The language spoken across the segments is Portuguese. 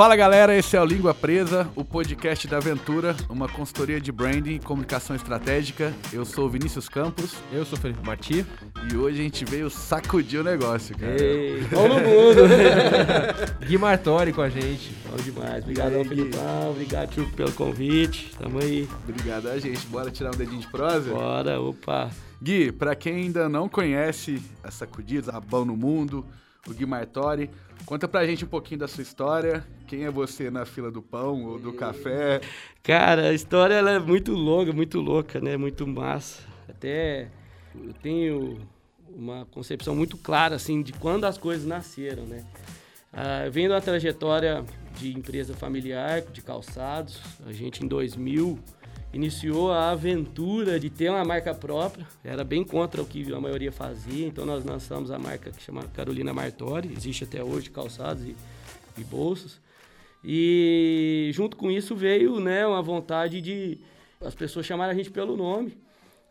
Fala galera, esse é o Língua Presa, o podcast da Aventura, uma consultoria de branding e comunicação estratégica. Eu sou o Vinícius Campos. Eu sou o Felipe Marti. E hoje a gente veio sacudir o negócio, cara. Ei, bom no mundo! Gui Martori com a gente. Bom demais. Obrigadão, Felipão. Obrigado, tio, pelo convite. Tamo aí. Obrigado a gente. Bora tirar um dedinho de prosa? Bora, opa. Gui, pra quem ainda não conhece a Sacudidas, a Bão no Mundo, o Gui Martori, Conta pra gente um pouquinho da sua história. Quem é você na fila do pão ou do café? Cara, a história ela é muito longa, muito louca, né? Muito massa. Até eu tenho uma concepção muito clara, assim, de quando as coisas nasceram, né? Ah, eu trajetória de empresa familiar, de calçados. A gente, em 2000, iniciou a aventura de ter uma marca própria. Era bem contra o que a maioria fazia, então nós lançamos a marca que chama Carolina Martori, existe até hoje calçados e, e bolsas. E junto com isso veio né, uma vontade de as pessoas chamarem a gente pelo nome.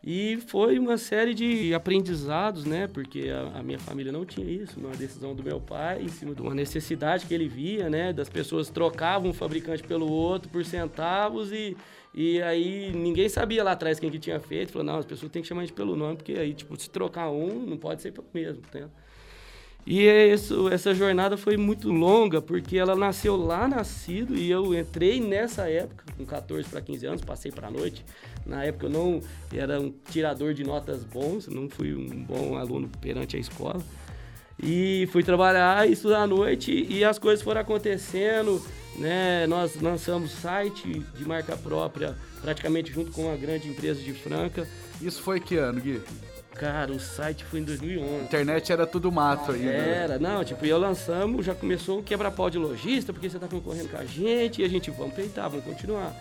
E foi uma série de aprendizados, né? Porque a, a, minha família não tinha isso, uma decisão do meu pai, em cima de uma necessidade que ele via, né? Das pessoas trocavam um fabricante pelo outro por centavos e e aí ninguém sabia lá atrás quem que tinha feito. Falou, não, as pessoas têm que chamar a gente pelo nome, porque aí, tipo, se trocar um, não pode ser pelo mesmo, entendeu? E isso, essa jornada foi muito longa, porque ela nasceu lá nascido e eu entrei nessa época, com 14 para 15 anos, passei para a noite. Na época eu não era um tirador de notas bons, não fui um bom aluno perante a escola. E fui trabalhar, estudar à noite e as coisas foram acontecendo né? Nós lançamos site de marca própria, praticamente junto com uma grande empresa de Franca. Isso foi que ano, Gui? Cara, o site foi em 2011. A internet era tudo mato aí. Era, não, tipo, eu lançamos, já começou o quebra-pau de lojista, porque você tá concorrendo com a gente, e a gente, vamos peitar, vamos continuar.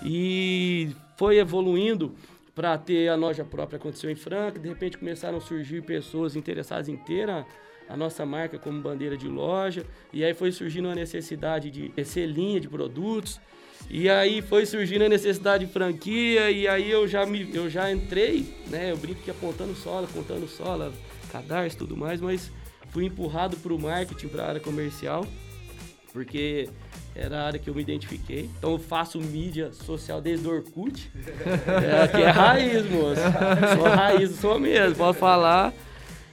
E foi evoluindo para ter a loja própria, aconteceu em Franca, de repente começaram a surgir pessoas interessadas em ter a, a nossa marca como bandeira de loja. E aí foi surgindo a necessidade de ser linha de produtos. E aí foi surgindo a necessidade de franquia e aí eu já me eu já entrei, né? Eu brinco que apontando sola, apontando sola, cadarço e tudo mais, mas fui empurrado para o marketing, para a área comercial, porque era a área que eu me identifiquei. Então eu faço mídia social desde o Orkut, é, que é raiz, moço. Sou raiz, sou mesmo, posso falar.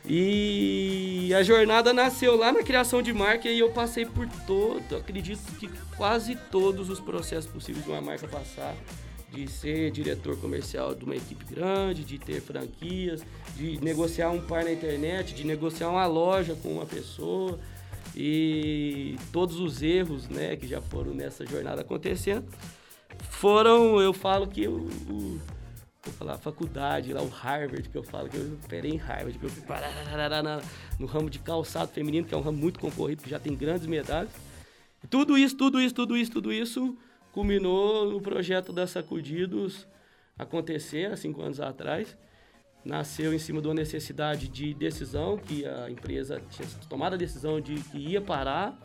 E a jornada nasceu lá na criação de marca e eu passei por todo, acredito que quase todos os processos possíveis de uma marca passar. De ser diretor comercial de uma equipe grande, de ter franquias, de negociar um par na internet, de negociar uma loja com uma pessoa e todos os erros né, que já foram nessa jornada acontecendo foram, eu falo que o, o vou falar, faculdade, lá o Harvard, que eu falo, que eu operei em Harvard, que eu fui no ramo de calçado feminino, que é um ramo muito concorrido, que já tem grandes medalhas. Tudo isso, tudo isso, tudo isso, tudo isso culminou no projeto da Sacudidos acontecer há cinco anos atrás. Nasceu em cima de uma necessidade de decisão, que a empresa tinha tomado a decisão de que ia parar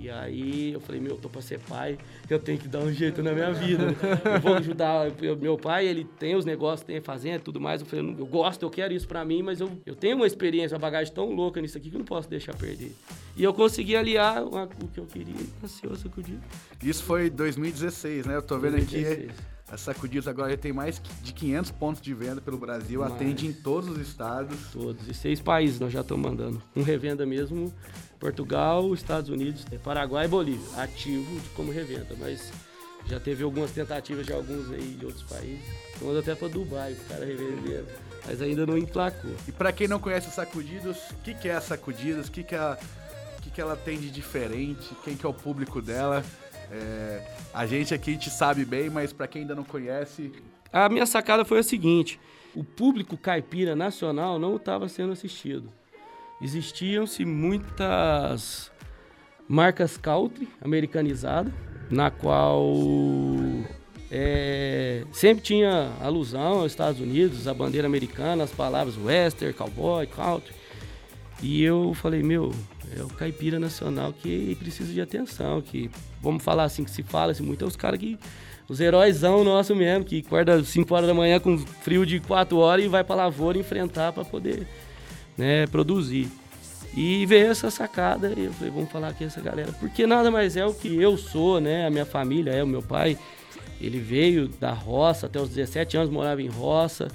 e aí eu falei, meu, eu tô pra ser pai, eu tenho que dar um jeito na minha vida. Eu vou ajudar. Eu, meu pai, ele tem os negócios, tem a fazenda e tudo mais. Eu falei, eu gosto, eu quero isso pra mim, mas eu, eu tenho uma experiência, uma bagagem tão louca nisso aqui que eu não posso deixar perder. E eu consegui aliar uma, o que eu queria e nasceu a Sacudido. Isso foi 2016, né? Eu tô vendo 2016. aqui. A Sacudidos agora tem mais de 500 pontos de venda pelo Brasil, mais. atende em todos os estados. Todos, e seis países nós já estamos mandando. Com revenda mesmo, Portugal, Estados Unidos, Paraguai e Bolívia, ativo como revenda, mas já teve algumas tentativas de alguns aí de outros países. Vamos até para Dubai, o cara revendendo, mas ainda não emplacou. E para quem não conhece a Sacudidos, o que, que é a Sacudidos? O que, que, a, que, que ela tem de diferente? Quem que é o público dela? É, a gente aqui te sabe bem, mas para quem ainda não conhece. A minha sacada foi a seguinte: o público caipira nacional não estava sendo assistido. Existiam-se muitas marcas country americanizadas, na qual é, sempre tinha alusão aos Estados Unidos, a bandeira americana, as palavras western, cowboy, country. E eu falei, meu, é o caipira nacional que precisa de atenção, que, vamos falar assim, que se fala assim, muito, é os caras que, os heróisão nosso mesmo, que acorda 5 horas da manhã com frio de 4 horas e vai pra lavoura enfrentar para poder, né, produzir. E veio essa sacada e eu falei, vamos falar aqui essa galera. Porque nada mais é o que eu sou, né? A minha família é o meu pai. Ele veio da roça, até os 17 anos morava em roça.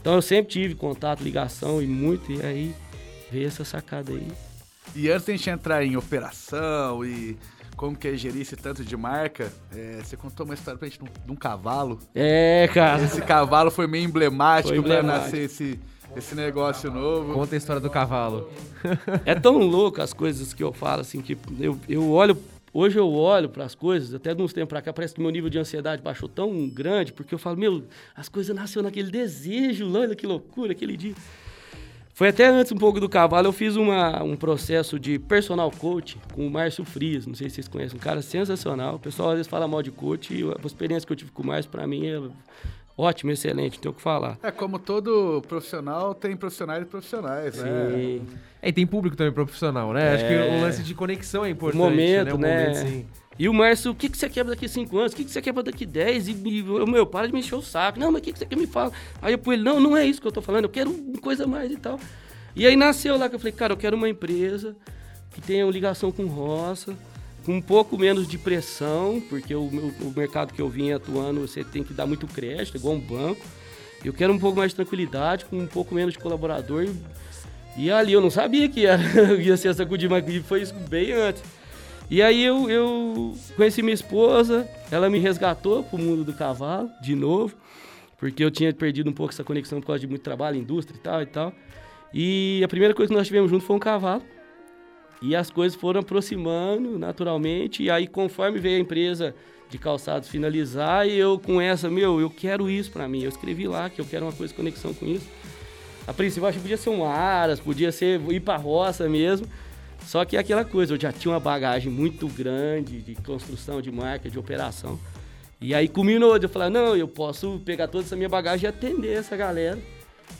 Então eu sempre tive contato, ligação e muito. E aí veio essa sacada aí. E antes de a gente entrar em operação e como que é gerir esse tanto de marca, é, você contou uma história pra gente de um, cavalo. É, cara. Esse cavalo foi meio emblemático, foi emblemático. pra nascer esse, esse negócio novo. Conta a história do cavalo. É tão louco as coisas que eu falo, assim, que eu, eu olho. Hoje eu olho para as coisas, até de uns tempos para cá, parece que meu nível de ansiedade baixou tão grande, porque eu falo, meu, as coisas nasceram naquele desejo, olha que loucura, aquele dia. Foi até antes um pouco do cavalo, eu fiz uma, um processo de personal coach com o Márcio Frias, não sei se vocês conhecem, um cara sensacional. O pessoal às vezes fala mal de coach e a experiência que eu tive com o Márcio, para mim, é ótimo, excelente, não tem o que falar. É, como todo profissional, tem profissionais e profissionais, né? Sim. né? É, e tem público também profissional, né? É. Acho que o lance de conexão é importante. O momento, né? O momento, E o Márcio, o que, que você quer daqui 5 anos? O que, que você quer daqui 10? E, e o meu, para de me encher o saco. Não, mas o que, que você quer me falar? Aí eu pô ele, não, não é isso que eu tô falando, eu quero coisa mais e tal. E aí nasceu lá que eu falei, cara, eu quero uma empresa que tenha ligação com roça, com um pouco menos de pressão, porque o, o mercado que eu vinha atuando, você tem que dar muito crédito, igual um banco. Eu quero um pouco mais de tranquilidade, com um pouco menos de colaborador. E ali eu não sabia que era, ia ser essa Good mas foi isso bem antes. E aí eu, eu conheci minha esposa, ela me resgatou pro mundo do cavalo, de novo, porque eu tinha perdido um pouco essa conexão por causa de muito trabalho, indústria e tal e tal. E a primeira coisa que nós tivemos junto foi um cavalo. E as coisas foram aproximando naturalmente. E aí, conforme veio a empresa de calçados finalizar, eu com essa, meu, eu quero isso para mim. Eu escrevi lá que eu quero uma coisa conexão com isso. A princípio, eu acho que podia ser um Aras, podia ser ir pra roça mesmo. Só que é aquela coisa, eu já tinha uma bagagem muito grande de construção, de marca, de operação. E aí, culminou eu falei, não, eu posso pegar toda essa minha bagagem e atender essa galera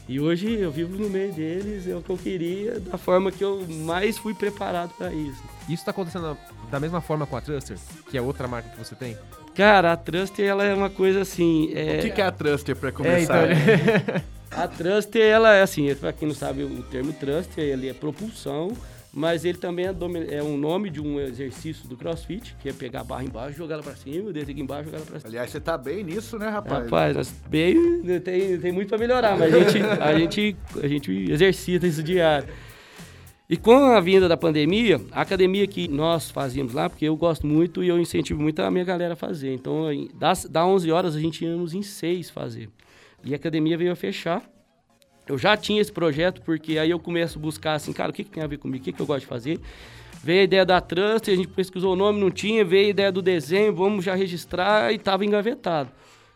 e hoje eu vivo no meio deles, é o que eu queria, da forma que eu mais fui preparado para isso. Isso está acontecendo da mesma forma com a Truster, que é outra marca que você tem? Cara, a Truster ela é uma coisa assim. É... O que, que é a Truster para começar? É, então... a Truster, ela é assim, para quem não sabe o termo Truster, ele é propulsão mas ele também é, é, um nome de um exercício do CrossFit, que é pegar a barra embaixo, jogar ela pra cima, descer aqui embaixo, jogar ela pra cima. Aliás, você tá bem nisso, né, rapaz? Rapaz, bem, tem, tem muito pra melhorar, mas a gente, a, gente, a gente exercita isso diário. E com a vinda da pandemia, a academia que nós fazíamos lá, porque eu gosto muito e eu incentivo muito a minha galera a fazer. Então, das, das 11 horas, a gente íamos em 6 fazer. E a academia veio a fechar eu já tinha esse projeto, porque aí eu começo a buscar assim, cara, o que, que tem a ver comigo? O que, que eu gosto de fazer? Veio a ideia da Trust, a gente pesquisou o nome, não tinha, veio a ideia do desenho, vamos já registrar e estava engavetado.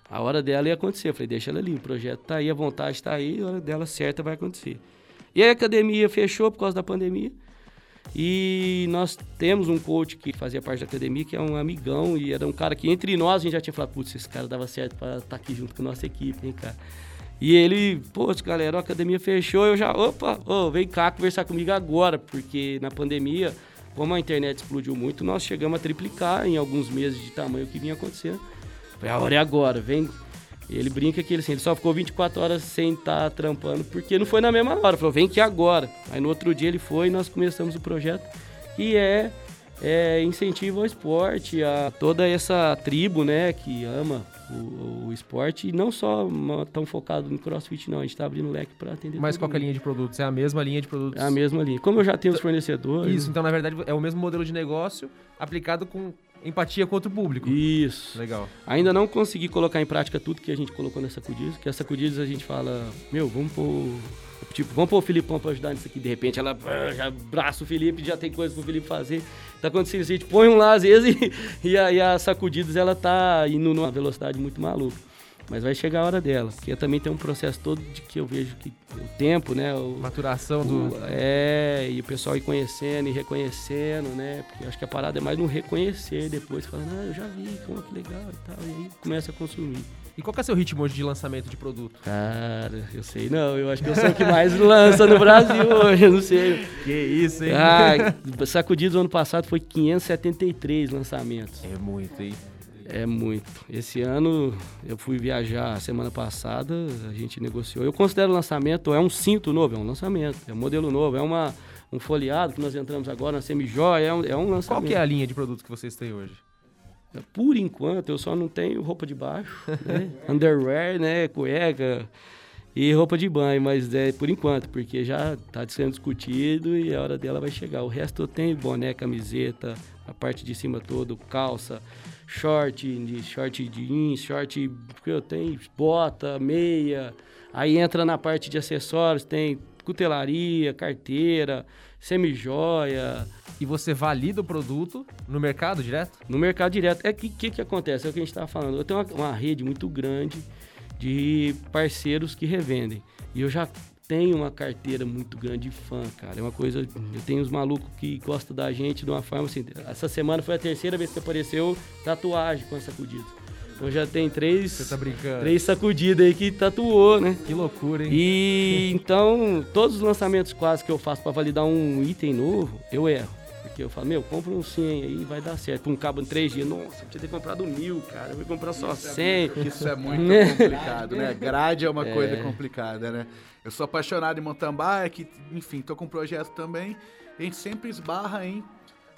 A hora dela ia acontecer. Eu falei, deixa ela ali, o projeto está aí, a vontade está aí, a hora dela certa vai acontecer. E aí a academia fechou por causa da pandemia. E nós temos um coach que fazia parte da academia, que é um amigão, e era um cara que entre nós a gente já tinha falado, putz, esse cara dava certo para estar tá aqui junto com a nossa equipe, hein, cara. E ele, pô, galera, a academia fechou, eu já, opa, oh, vem cá conversar comigo agora, porque na pandemia, como a internet explodiu muito, nós chegamos a triplicar em alguns meses de tamanho que vinha acontecendo. Falei, a hora é agora, vem. Ele brinca que ele, assim, ele só ficou 24 horas sem estar tá trampando, porque não foi na mesma hora. Falou, vem que agora. Aí no outro dia ele foi e nós começamos o projeto, que é, é incentivo ao esporte, a toda essa tribo, né, que ama o, o esporte e não só tão focado no crossfit, não. A gente está abrindo leque para atender. Mas qual é a linha de produtos? É a mesma linha de produtos? É a mesma linha. Como eu já tenho os fornecedores. Isso, então na verdade é o mesmo modelo de negócio aplicado com empatia com outro público. Isso. Legal. Ainda não consegui colocar em prática tudo que a gente colocou nessa Sacudidos, que a Sacudidos a gente fala, meu, vamos pôr Tipo, vamos pôr o Filipão pra ajudar nisso aqui. De repente ela já abraça o Felipe, já tem coisa pro Felipe fazer. Tá acontecendo assim, a gente põe um lá às vezes e, e, a, e a sacudidas ela tá indo numa velocidade muito maluca. Mas vai chegar a hora dela, porque também tem um processo todo de que eu vejo que o tempo, né? O, Maturação o, do. É, e o pessoal ir conhecendo e reconhecendo, né? Porque acho que a parada é mais no reconhecer depois, falando, ah, eu já vi, como que legal e tal. E aí começa a consumir. E qual que é o seu ritmo hoje de lançamento de produto? Cara, eu sei não. Eu acho que eu sou o que mais lança no Brasil hoje, eu não sei. Que isso, hein? Ah, Sacudidos ano passado foi 573 lançamentos. É muito, hein? É muito. Esse ano eu fui viajar semana passada, a gente negociou. Eu considero lançamento, é um cinto novo, é um lançamento, é um modelo novo, é uma um folheado que nós entramos agora na Semijoia, é um, é um lançamento. Qual que é a linha de produtos que vocês têm hoje? Por enquanto, eu só não tenho roupa de baixo, né? Underwear, né? Cueca e roupa de banho, mas é por enquanto, porque já está sendo discutido e a hora dela vai chegar. O resto eu tenho boné, camiseta, a parte de cima todo, calça, short, de short jeans, short, porque eu tenho bota, meia. Aí entra na parte de acessórios, tem cutelaria, carteira, semijoia. E você valida o produto no mercado direto? No mercado direto. É que que, que acontece? É o que a gente estava falando. Eu tenho uma, uma rede muito grande de parceiros que revendem. E eu já tenho uma carteira muito grande de fã, cara. É uma coisa. Eu tenho uns malucos que gostam da gente de uma forma assim. Essa semana foi a terceira vez que apareceu tatuagem com sacudido. Então já tem três. Você tá brincando? Três sacudidas aí que tatuou, né? Que loucura, hein? E então, todos os lançamentos quase que eu faço para validar um item novo, eu erro. Porque eu falo, meu, compra um 100 aí vai dar certo. Um cabo em 3 dias. Nossa, eu tinha ter comprado mil, cara. Eu vou comprar só Isso 100. É muito, isso é muito Né? complicado, né? Grade é uma coisa complicada, né? Eu sou apaixonado em mountain bike, enfim, tô com um projeto também. A gente sempre esbarra em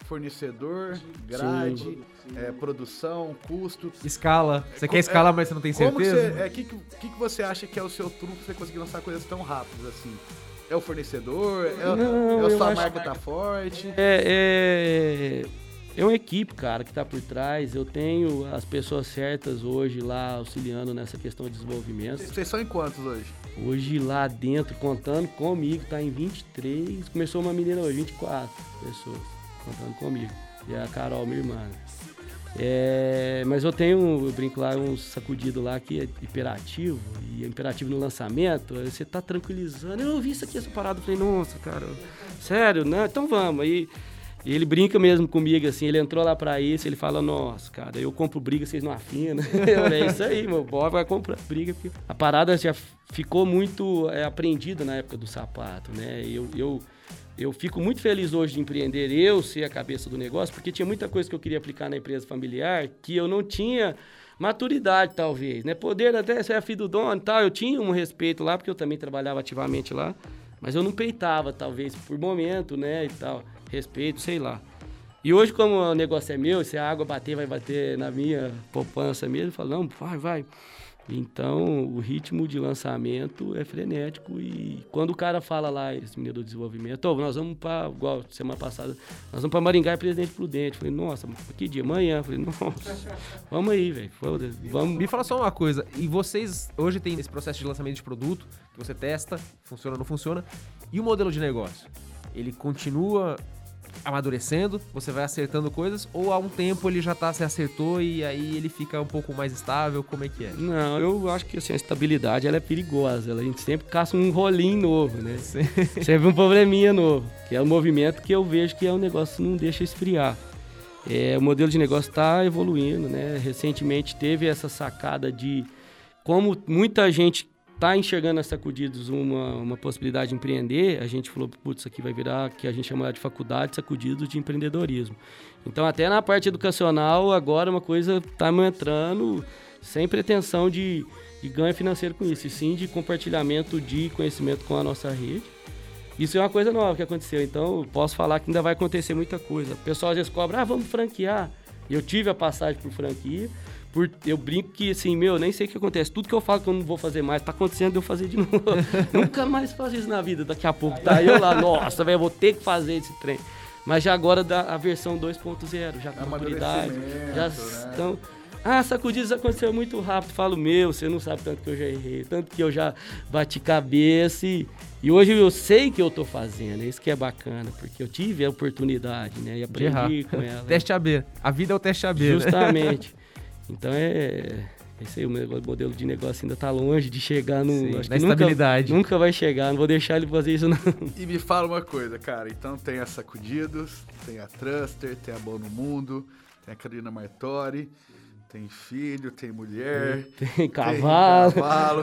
fornecedor, grade, é, produção, custo. Escala. Você Co- quer escalar, mas você não tem que certeza? você, é, que, que, que que você acha que é o seu truque pra você conseguir lançar coisas tão rápidas assim? É o fornecedor? É, Não, é a sua marca tá forte? É, é, é uma equipe, cara, que tá por trás. Eu tenho as pessoas certas hoje lá auxiliando nessa questão de desenvolvimento. Vocês são em quantos hoje? Hoje lá dentro, contando comigo, tá em 23. Começou uma menina hoje, 24 pessoas contando comigo. E a Carol, minha irmã. É, mas eu tenho, eu brinco lá, um sacudido lá que é hiperativo, e é imperativo no lançamento, você tá tranquilizando. Eu ouvi isso aqui, essa parada, falei, nossa, cara, sério, né? Então vamos. Aí ele brinca mesmo comigo, assim, ele entrou lá pra isso, ele fala, nossa, cara, eu compro briga, vocês não afinam. É isso aí, meu boy vai comprar briga. A parada já ficou muito é, aprendida na época do sapato, né? Eu, eu, eu fico muito feliz hoje de empreender, eu ser a cabeça do negócio, porque tinha muita coisa que eu queria aplicar na empresa familiar que eu não tinha maturidade, talvez, né? Poder até ser filho do dono e tal, eu tinha um respeito lá, porque eu também trabalhava ativamente lá, mas eu não peitava, talvez, por momento, né, e tal, respeito, sei lá. E hoje, como o negócio é meu, se a água bater, vai bater na minha poupança mesmo, eu falo, não, vai, vai. Então, o ritmo de lançamento é frenético e quando o cara fala lá, esse menino do desenvolvimento, "Ô, nós vamos para, igual semana passada, nós vamos para Maringá e Presidente Prudente. Eu falei, nossa, que dia? Amanhã. Eu falei, nossa, vamos aí, velho, vamos. Me fala só uma coisa. E vocês hoje tem esse processo de lançamento de produto que você testa, funciona ou não funciona. E o modelo de negócio? Ele continua amadurecendo, você vai acertando coisas, ou há um tempo ele já tá, se acertou e aí ele fica um pouco mais estável? Como é que é? Não, eu acho que assim, a estabilidade ela é perigosa. Ela, a gente sempre caça um rolinho novo, né? sempre um probleminha novo. Que é o movimento que eu vejo que é um negócio que não deixa esfriar. É, o modelo de negócio está evoluindo, né? Recentemente teve essa sacada de como muita gente está enxergando as sacudidos uma, uma possibilidade de empreender, a gente falou, putz, isso aqui vai virar, que a gente chama de faculdade sacudidos de empreendedorismo. Então, até na parte educacional, agora uma coisa está entrando sem pretensão de, de ganho financeiro com isso, e sim de compartilhamento de conhecimento com a nossa rede. Isso é uma coisa nova que aconteceu, então posso falar que ainda vai acontecer muita coisa. O pessoal às vezes cobra, ah, vamos franquear. Eu tive a passagem por franquia, por, eu brinco que assim, meu, nem sei o que acontece. Tudo que eu falo que eu não vou fazer mais, tá acontecendo de eu fazer de novo. Nunca mais faço isso na vida, daqui a pouco. Tá eu lá, nossa, velho, vou ter que fazer esse trem. Mas já agora da a versão 2.0, já com maturidade. Já né? estão. Ah, sacudidas aconteceu muito rápido. Falo, meu, você não sabe tanto que eu já errei, tanto que eu já bati cabeça. E, e hoje eu sei que eu tô fazendo. É isso que é bacana, porque eu tive a oportunidade, né? E aprendi com ela. Teste AB. A vida é o teste AB. né? Então é. É isso aí, o meu modelo de negócio ainda tá longe de chegar no. Sim, acho na que nunca- estabilidade. Nunca, vai chegar, não vou deixar ele fazer isso, não. E me fala uma coisa, cara. Então tem a Sacudidos, tem a Truster, tem a Bom no Mundo, tem a Carolina Martori, tem filho, tem mulher, Tem tem cavalo. cavalo.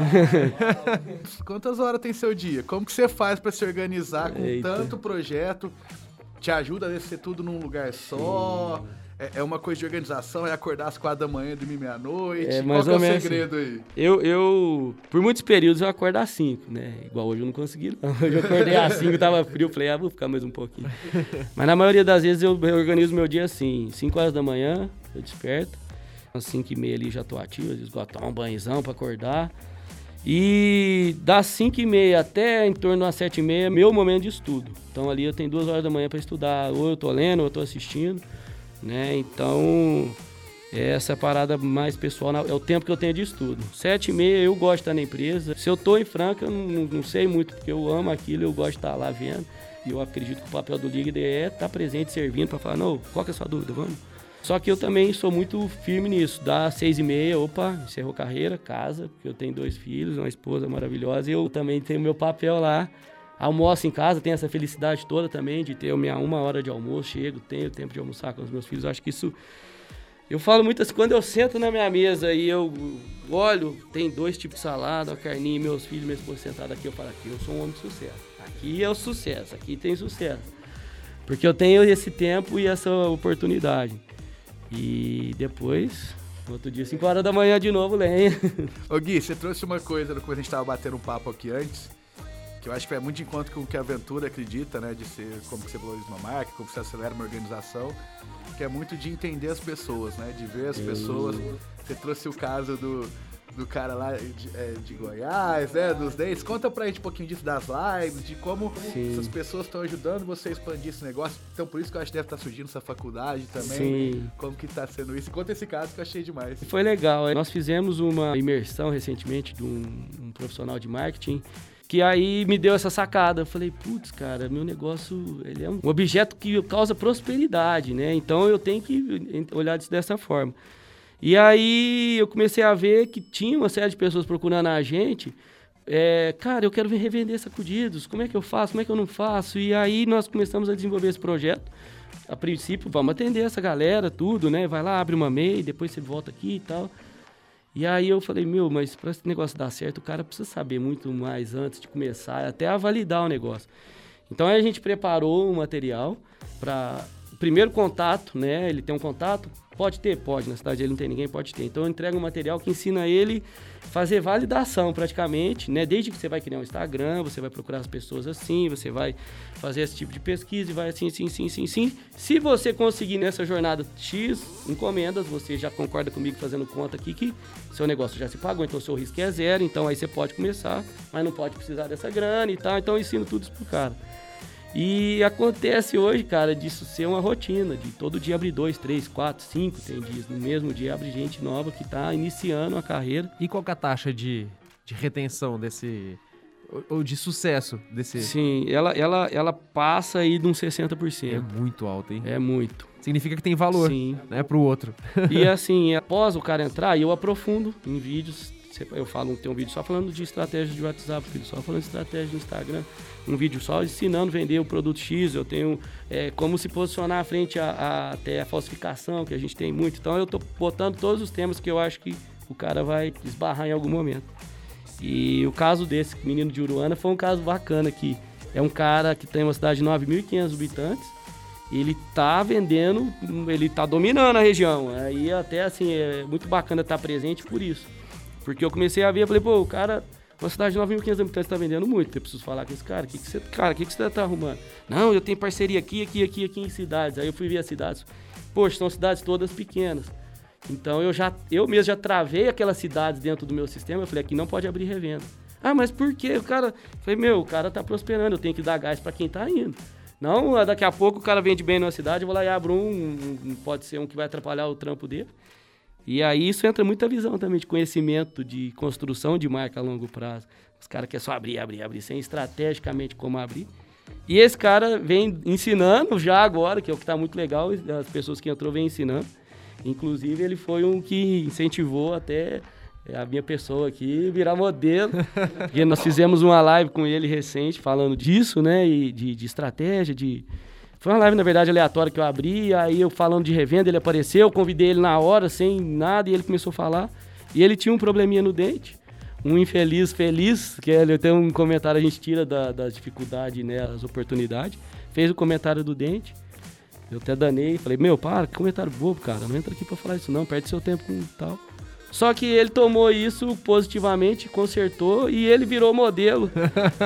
Quantas horas tem seu dia? Como que você faz pra se organizar com Eita. tanto projeto? Te ajuda a ser tudo num lugar só? É, é uma coisa de organização, é acordar às quatro da manhã dormir meia-noite? É, Qual que é o segredo aí? Eu, eu, por muitos períodos, eu acordo às 5, né? Igual hoje eu não consegui, não. Hoje eu acordei às 5, tava frio, falei, ah, vou ficar mais um pouquinho. Mas na maioria das vezes eu eu organizo meu dia assim, 5 horas da manhã, eu desperto, às 5 e meia ali já tô ativo, às vezes gosto de tomar um banhozão pra acordar. E das 5 e meia até em torno das 7 e meia, meu momento de estudo. Então ali eu tenho duas horas da manhã para estudar, ou eu tô lendo, ou eu tô assistindo, né? Então, essa é parada mais pessoal, é o tempo que eu tenho de estudo. Sete e meia eu gosto de estar na empresa. Se eu tô em Franca, eu não, não sei muito, porque eu amo aquilo, eu gosto de estar lá vendo. E eu acredito que o papel do líder é estar presente, servindo, para falar, não, qual que é a sua dúvida, vamos? Só que eu também sou muito firme nisso. Dá seis e meia, opa, encerrou carreira, casa, porque eu tenho dois filhos, uma esposa maravilhosa. E eu também tenho meu papel lá. Almoço em casa, tenho essa felicidade toda também de ter minha uma hora de almoço, chego, tenho tempo de almoçar com os meus filhos. Acho que isso eu falo muito assim, quando eu sento na minha mesa e eu olho, tem dois tipos de salada, a carninha, meus filhos, minha esposa sentada aqui, eu falo aqui, eu sou um homem de sucesso. Aqui é o sucesso, aqui tem sucesso. Porque eu tenho esse tempo e essa oportunidade. E depois, outro dia, 5 horas da manhã de novo, lenha. Ô Gui, você trouxe uma coisa quando a gente tava batendo um papo aqui antes, que eu acho que vai muito de encontro com o que a Aventura acredita, né? De ser como você valoriza uma marca, como você acelera uma organização, que é muito de entender as pessoas, né? De ver as pessoas. Você trouxe o caso do, do cara lá de, é, de Goiás, né? Dos dentes. Conta pra gente um pouquinho disso das lives, de como Sim. essas pessoas estão ajudando você a expandir esse negócio. Então por isso que eu acho que deve estar surgindo essa faculdade também. Sim. Como que tá sendo isso. Conta esse caso que eu achei demais. Foi legal. Nós fizemos uma imersão recentemente de um, um profissional de marketing que aí me deu essa sacada. Eu falei, putz, cara, meu negócio ele é um objeto que causa prosperidade, né? Então eu tenho que olhar disso dessa forma. E aí eu comecei a ver que tinha uma série de pessoas procurando a gente. É, cara, eu quero revender sacudidos. Como é que eu faço? Como é que eu não faço? E aí nós começamos a desenvolver esse projeto. A princípio, vamos atender essa galera, tudo, né? Vai lá, abre uma MEI, depois você volta aqui e tal. E aí eu falei, meu, mas para esse negócio dar certo, o cara precisa saber muito mais antes de começar, até a validar o negócio. Então aí a gente preparou um material para primeiro contato, né? Ele tem um contato, pode ter, pode. Na cidade ele não tem ninguém, pode ter. Então eu entrego um material que ensina ele fazer validação praticamente, né? Desde que você vai criar um Instagram, você vai procurar as pessoas assim, você vai fazer esse tipo de pesquisa e vai assim, sim, sim, sim, sim. Se você conseguir nessa jornada X encomendas, você já concorda comigo fazendo conta aqui que seu negócio já se pagou, então seu risco é zero, então aí você pode começar, mas não pode precisar dessa grana e tal. Então eu ensino tudo isso pro cara. E acontece hoje, cara, disso ser uma rotina, de todo dia abrir dois, três, quatro, cinco, tem dias. No mesmo dia abre gente nova que está iniciando a carreira. E qual é a taxa de, de retenção desse. ou- de sucesso desse. Sim, ela, ela, ela passa aí de uns É 60%. muito alto, hein? É muito. Significa que tem valor, Sim. né, pro outro. E assim, após o cara entrar, eu aprofundo em vídeos. Eu falo, tem um vídeo só falando de estratégia de WhatsApp, só falando de estratégia do Instagram, um vídeo só ensinando a vender o produto X. Eu tenho é, como se posicionar frente a, a- até a falsificação, que a gente tem muito. Então eu tô botando todos os temas que eu acho que o cara vai esbarrar em algum momento. E o caso desse menino de Uruana foi um caso bacana que é um cara que tem uma cidade de 9.500 habitantes. Ele tá vendendo, ele tá dominando a região. Aí até assim, é muito bacana estar presente por isso. Porque eu comecei a ver, falei, pô, o cara, uma cidade de 9.500 habitantes tá vendendo muito. Eu preciso falar com esse cara. Que que você, cara, o que, que você tá arrumando? Não, eu tenho parceria aqui, aqui, aqui, aqui em cidades. Aí eu fui ver as cidades. Poxa, são cidades todas pequenas. Então eu já, eu mesmo já travei aquelas cidades dentro do meu sistema. Eu falei, aqui não pode abrir revenda. Ah, mas por quê? O cara. Eu falei, meu, o cara tá prosperando, eu tenho que dar gás para quem tá indo. Não, daqui a pouco o cara vende bem numa cidade, eu vou lá e abro um- um- pode ser um que vai atrapalhar o trampo dele. E aí isso entra muita visão também de conhecimento, de construção de marca a longo prazo. Os caras querem só abrir, abrir, abrir, sem estrategicamente como abrir. E esse cara vem ensinando já agora, que é o que está muito legal, as pessoas que entrou vêm ensinando. Inclusive, ele foi um que incentivou até é, a minha pessoa aqui virar modelo. Porque nós fizemos uma live com ele recente falando disso, né? E de, de estratégia, de. Foi uma live, na verdade, aleatória que eu abri, aí eu falando de revenda, ele apareceu, eu convidei ele na hora, sem nada, e ele começou a falar. E ele tinha um probleminha no dente, um infeliz feliz, que ele tem um comentário, a gente tira da, da dificuldade, né, as oportunidades. fez o comentário do dente. Eu até danei, falei, meu, para, que comentário bobo, cara. Não entra aqui pra falar isso, não, perde seu tempo com tal. Só que ele tomou isso positivamente, consertou e ele virou modelo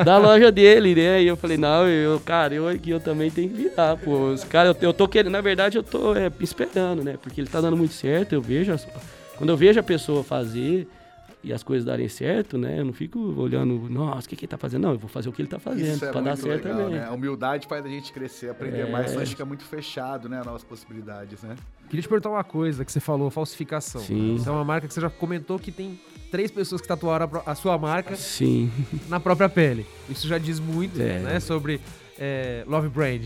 da loja dele, né? E eu falei, não, eu, cara, eu aqui eu também tenho que virar, pô. Os cara, eu, eu tô querendo, na verdade, eu tô é, esperando, né? Porque ele tá dando muito certo, eu vejo, as, quando eu vejo a pessoa fazer e as coisas darem certo, né? Eu não fico olhando, nossa, o que, que ele tá fazendo? Não, eu vou fazer o que ele tá fazendo, Isso é pra dar muito certo legal, também. né? A humildade faz a gente crescer, aprender É. mais, mas fica muito fechado, né? Novas possibilidades, né? Queria te perguntar uma coisa que você falou, falsificação. Sim. Isso é uma marca que você já comentou que tem três pessoas que tatuaram a sua marca Sim. na própria pele. Isso já diz muito É. né, sobre é, Love Brand.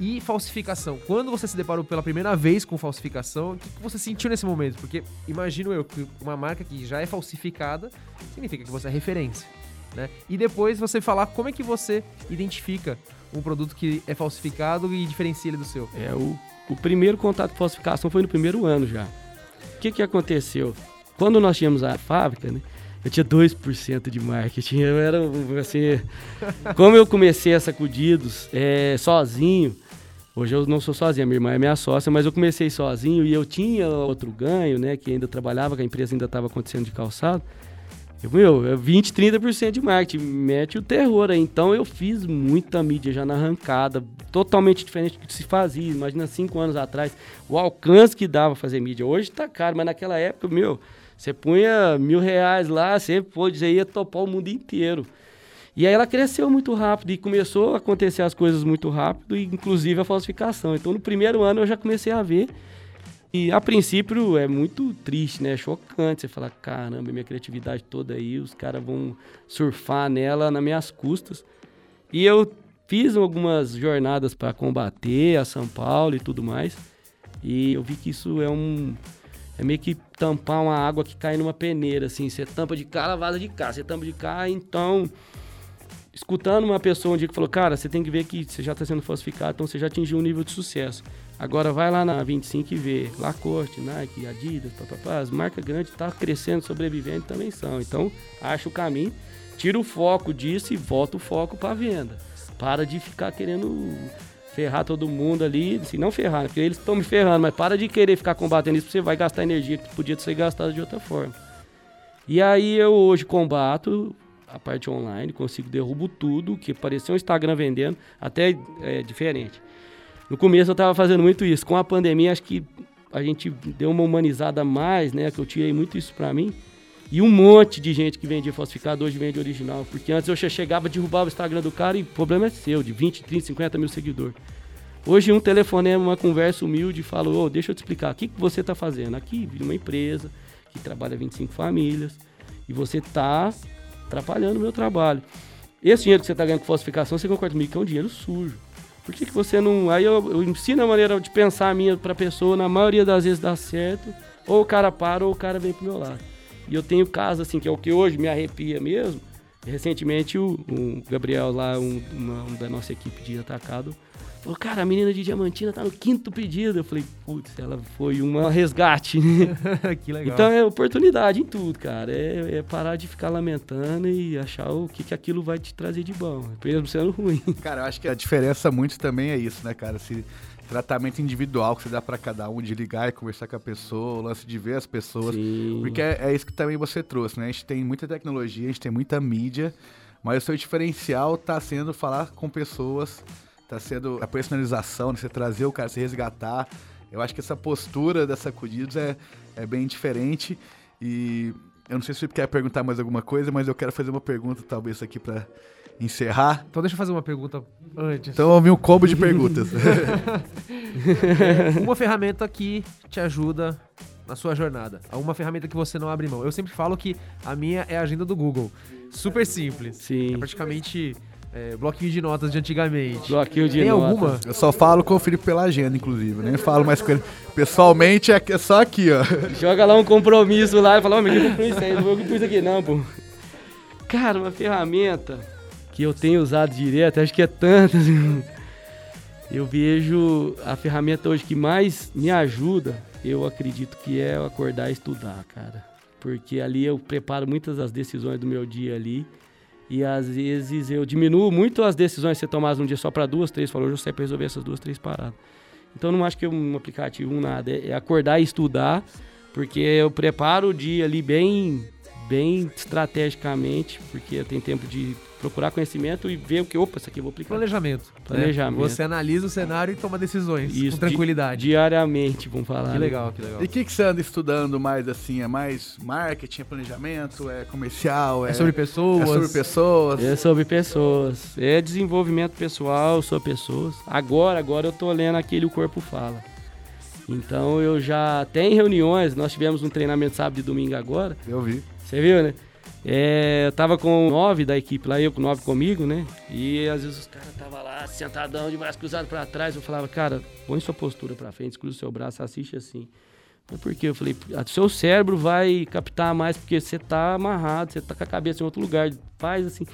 E falsificação. Quando você se deparou pela primeira vez com falsificação, o que você sentiu nesse momento? Porque imagino eu que uma marca que já é falsificada significa que você é referência. Né? E depois você falar como é que você identifica um produto que é falsificado e diferencia ele do seu. É, o, o primeiro contato com falsificação foi no primeiro ano já. O que que aconteceu? Quando nós tínhamos a fábrica, né? Eu tinha 2% de marketing. Eu era, assim... Como eu comecei a sacudidos é, sozinho... Hoje eu não sou sozinho, minha irmã é minha sócia, mas eu comecei sozinho e eu tinha outro ganho, né? Que ainda trabalhava, que a empresa ainda estava acontecendo de calçado. Eu, meu, é 20, 30% de marketing, mete o terror aí. Então eu fiz muita mídia já na arrancada, totalmente diferente do que se fazia. Imagina cinco anos atrás, o alcance que dava fazer mídia. Hoje tá caro, mas naquela época, meu, você punha mil reais lá, você, você ia topar o mundo inteiro. E aí ela cresceu muito rápido e começou a acontecer as coisas muito rápido, inclusive a falsificação. Então no primeiro ano eu já comecei a ver. E a princípio é muito triste, né? É chocante. Você fala, caramba, minha criatividade toda aí, os caras vão surfar nela nas minhas custas. E eu fiz algumas jornadas para combater a São Paulo e tudo mais. E eu vi que isso é um. É meio que tampar uma água que cai numa peneira, assim. Você tampa de cá, ela vaza de cá. Você tampa de cá, então. Escutando uma pessoa um dia que falou, cara, você tem que ver que você já está sendo falsificado, então você já atingiu um nível de sucesso. Agora vai lá na 25 e vê. Lacoste, Nike, Adidas, papapá, as marcas grandes estão crescendo, sobrevivendo também são. Então, acha o caminho, tira o foco disso e volta o foco para venda. Para de ficar querendo ferrar todo mundo ali, assim, não ferrar, né? porque eles estão me ferrando, mas para de querer ficar combatendo isso, você vai gastar energia que podia ser gastada de outra forma. E aí eu hoje combato a parte online, consigo derrubo tudo, que parecia um Instagram vendendo, até é diferente. No começo eu estava fazendo muito isso. Com a pandemia, acho que a gente deu uma humanizada mais, né? Que eu tirei muito isso pra mim. E um monte de gente que vendia falsificado hoje vende original. Porque antes eu che- chegava, derrubava o Instagram do cara e o problema é seu, de 20, 30, 50 mil seguidores. Hoje um telefonema, uma conversa humilde, fala, ô, deixa eu te explicar, o que, que você tá fazendo? Aqui, uma empresa que trabalha 25 famílias e você tá atrapalhando o meu trabalho. Esse dinheiro que você tá ganhando com falsificação, você concorda comigo que é um dinheiro sujo. Por que, que você não. Aí eu, eu ensino a maneira de pensar a minha pra pessoa, na maioria das vezes dá certo. Ou o cara para ou o cara vem pro meu lado. E eu tenho casos assim, que é o que hoje me arrepia mesmo. Recentemente o, o Gabriel lá, um, uma- um da nossa equipe de atacado, falou, cara, a menina de Diamantina tá no quinto pedido. Eu falei, putz, ela foi uma resgate. que legal. Então é oportunidade em tudo, cara. É, é parar de ficar lamentando e achar o que, que aquilo vai te trazer de bom. Mesmo sendo ruim. Cara, eu acho que a diferença muito também é isso, né, cara? Esse tratamento individual que você dá pra cada um, de ligar e conversar com a pessoa, o lance de ver as pessoas. Sim. Porque é, é isso que também você trouxe, né? A gente tem muita tecnologia, a gente tem muita mídia, mas o seu diferencial tá sendo falar com pessoas, tá sendo a personalização, né? você trazer o cara, se resgatar. Eu acho que essa postura da Sacudidos é, é bem diferente e eu não sei se o Felipe quer perguntar mais alguma coisa, mas eu quero fazer uma pergunta talvez aqui pra encerrar. Então deixa eu fazer uma pergunta antes. Então vamos vir um combo de perguntas. uma ferramenta que te ajuda na sua jornada. Uma ferramenta que você não abre mão. Eu sempre falo que a minha é a agenda do Google. Super simples. Sim. É praticamente é, bloquinho de notas de antigamente. Bloqueio de Tem notas. alguma? Eu só falo com o Felipe pela agenda, inclusive, nem falo mais com ele. Pessoalmente é só aqui, ó. Joga lá um compromisso lá e fala, ó, mas que compromisso é esse? Não vou cumprir isso aqui não, pô. Cara, uma ferramenta que eu tenho usado direto, acho que é tanta. assim. Eu vejo a ferramenta hoje que mais me ajuda, eu acredito que é eu acordar e estudar, cara. Porque ali eu preparo muitas das decisões do meu dia ali. E às vezes eu diminuo muito as decisões que você tomar num dia só para duas, três. Falou, hoje eu sei para resolver essas duas, três paradas. Então não acho que é um aplicativo, um nada. É acordar e estudar, porque eu preparo o dia ali bem, bem estrategicamente, porque eu tenho tempo de procurar conhecimento e ver o que, opa, isso aqui eu vou aplicar. Planejamento. né? Planejamento. Você analisa o cenário e toma decisões Isso, com tranquilidade. Diariamente, vamos falar. Que né? legal, que legal. E o que, que você anda estudando mais assim? É mais marketing, é planejamento, é comercial? É, É sobre pessoas. é sobre pessoas? É sobre pessoas. É desenvolvimento pessoal sobre pessoas. Agora, agora eu tô lendo aquele O Corpo Fala. Então eu já tem reuniões, nós tivemos um treinamento sábado e domingo agora. Eu vi. Você viu, né? É, eu tava com nove da equipe lá, eu com nove comigo, né? E às vezes os caras tava lá sentadão, de braço cruzado pra trás. Eu falava, cara, põe sua postura pra frente, cruza o seu braço, assiste assim. Mas por quê? Eu falei, seu cérebro vai captar mais porque você tá amarrado, você tá com a cabeça em outro lugar. Faz assim.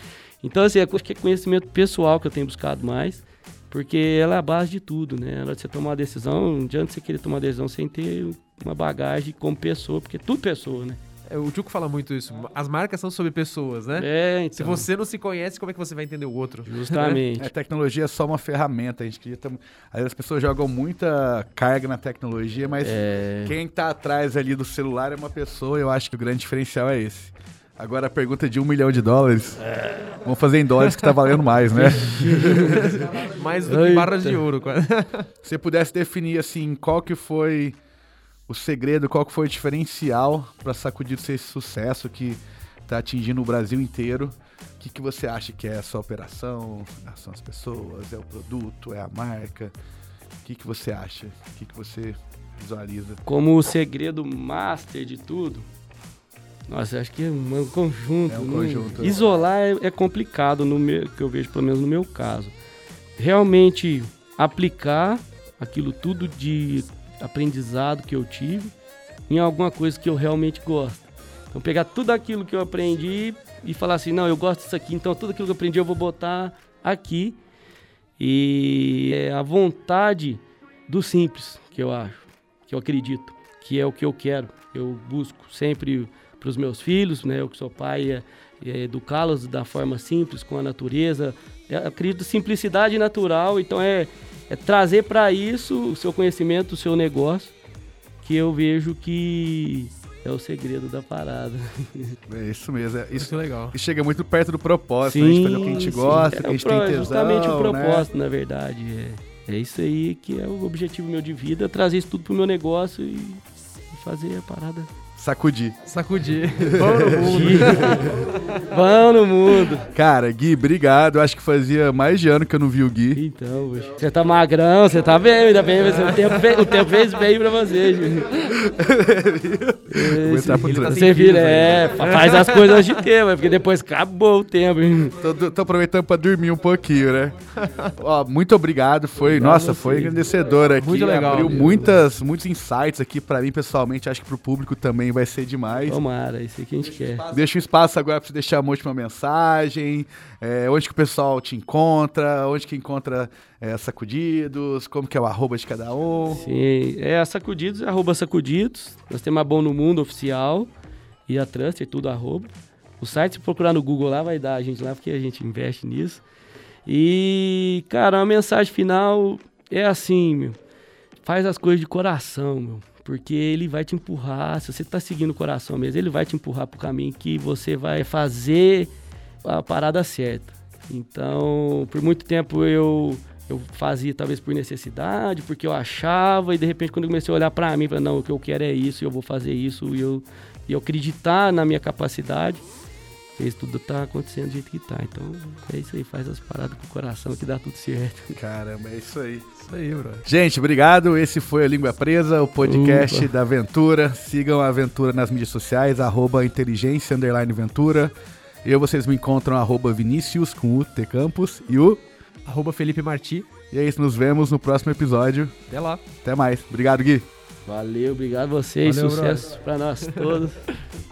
Então, assim, acho que é conhecimento pessoal que eu tenho buscado mais, porque ela é a base de tudo, né? De você tomar uma decisão, não adianta você querer tomar uma decisão sem ter uma bagagem como pessoa, porque é tudo pessoa, né? É, O Tchuco fala muito isso. As marcas são sobre pessoas, né? É, então. Se você não se conhece, como é que você vai entender o outro? Justamente. A tecnologia é só uma ferramenta. A gente. Às vezes as pessoas jogam muita carga na tecnologia, mas É. quem tá atrás ali do celular é uma pessoa. Eu acho que o grande diferencial é esse. Agora a pergunta de um milhão de dólares. Vamos fazer em dólares que tá valendo mais, né? Mais do que barras de ouro. quase. Se você pudesse definir assim, qual que foi o segredo, qual que foi o diferencial para sacudir esse sucesso que tá atingindo o Brasil inteiro? O que, que você acha que é a sua operação? São as pessoas? É o produto? É a marca? O que, que você acha? O que, que você visualiza? Como o segredo master de tudo, nossa, acho que é um conjunto. É um né? conjunto. Isolar é, é complicado, no meu, que eu vejo, pelo menos no meu caso. Realmente aplicar aquilo tudo de aprendizado que eu tive em alguma coisa que eu realmente gosto. Então, pegar tudo aquilo que eu aprendi e falar assim: não, eu gosto disso aqui, então tudo aquilo que eu aprendi eu vou botar aqui. E é a vontade do simples, que eu acho, que eu acredito, que é o que eu quero. Eu busco sempre para os meus filhos, né? Eu que sou pai, é, é educá-los da forma simples, com a natureza. Eu acredito simplicidade natural, então é, é trazer para isso o seu conhecimento, o seu negócio, que eu vejo que é o segredo da parada. É isso mesmo. É isso é legal. e chega muito perto do propósito, né? A gente fazer o que a gente sim. gosta, É que a gente o pro- tem tesão, Justamente o né? propósito, na verdade. É, é isso aí que é o objetivo meu de vida, trazer isso tudo pro meu negócio e fazer a parada. Sacudir. Sacudir. Vamos no mundo. Vão no mundo. Cara, Gui, obrigado. Acho que fazia mais de ano que eu não vi o Gui. Então, você tá magrão, você tá bem, ainda bem, mas o tempo, fez, o tempo fez bem pra você, Júlio. Tá Você vira, é, faz as coisas de tempo, porque depois acabou o tempo. hein? Tô, tô aproveitando pra dormir um pouquinho, né? Ó, muito obrigado. Foi, Obrigado nossa, foi engrandecedor aqui. Muito legal Abriu mesmo. muitas, muitos insights aqui pra mim, pessoalmente. Acho que pro público também vai ser demais. Tomara, isso aí que a gente quer. Deixa um espaço agora pra você deixar uma última mensagem. é, onde que o pessoal te encontra? Onde que encontra é, Sacudidos? Como que é o arroba de cada um? Sim, é a Sacudidos, arroba Sacudidos. Nós temos a Bom no Mundo oficial e a Truster, tudo arroba. O site, se procurar no Google lá, vai dar a gente lá, porque a gente investe nisso. E, cara, a mensagem final é assim, meu. Faz as coisas de coração, meu. Porque ele vai te empurrar, se você tá seguindo o coração mesmo, ele vai te empurrar pro caminho que você vai fazer a parada certa. Então, por muito tempo eu eu fazia talvez por necessidade, porque eu achava, e de repente quando eu comecei a olhar pra mim, falei, não, o que eu quero é isso, eu vou fazer isso, e eu, e eu acreditar na minha capacidade, isso tudo tá acontecendo do jeito que tá. Então, é isso aí, faz as paradas com o coração que dá tudo certo. Caramba, é isso aí. Isso aí, bro. Gente, obrigado. Esse foi a Língua Presa, o podcast Opa. da Aventura. Sigam a Aventura nas mídias sociais, arroba inteligência, underline Ventura. Eu, vocês me encontram, arroba Vinícius, com o T Campos e o... Arroba Felipe Marti. E é isso, nos vemos no próximo episódio. Até lá. Até mais. Obrigado, Gui. Valeu, obrigado a vocês, Valeu, sucesso pra nós todos.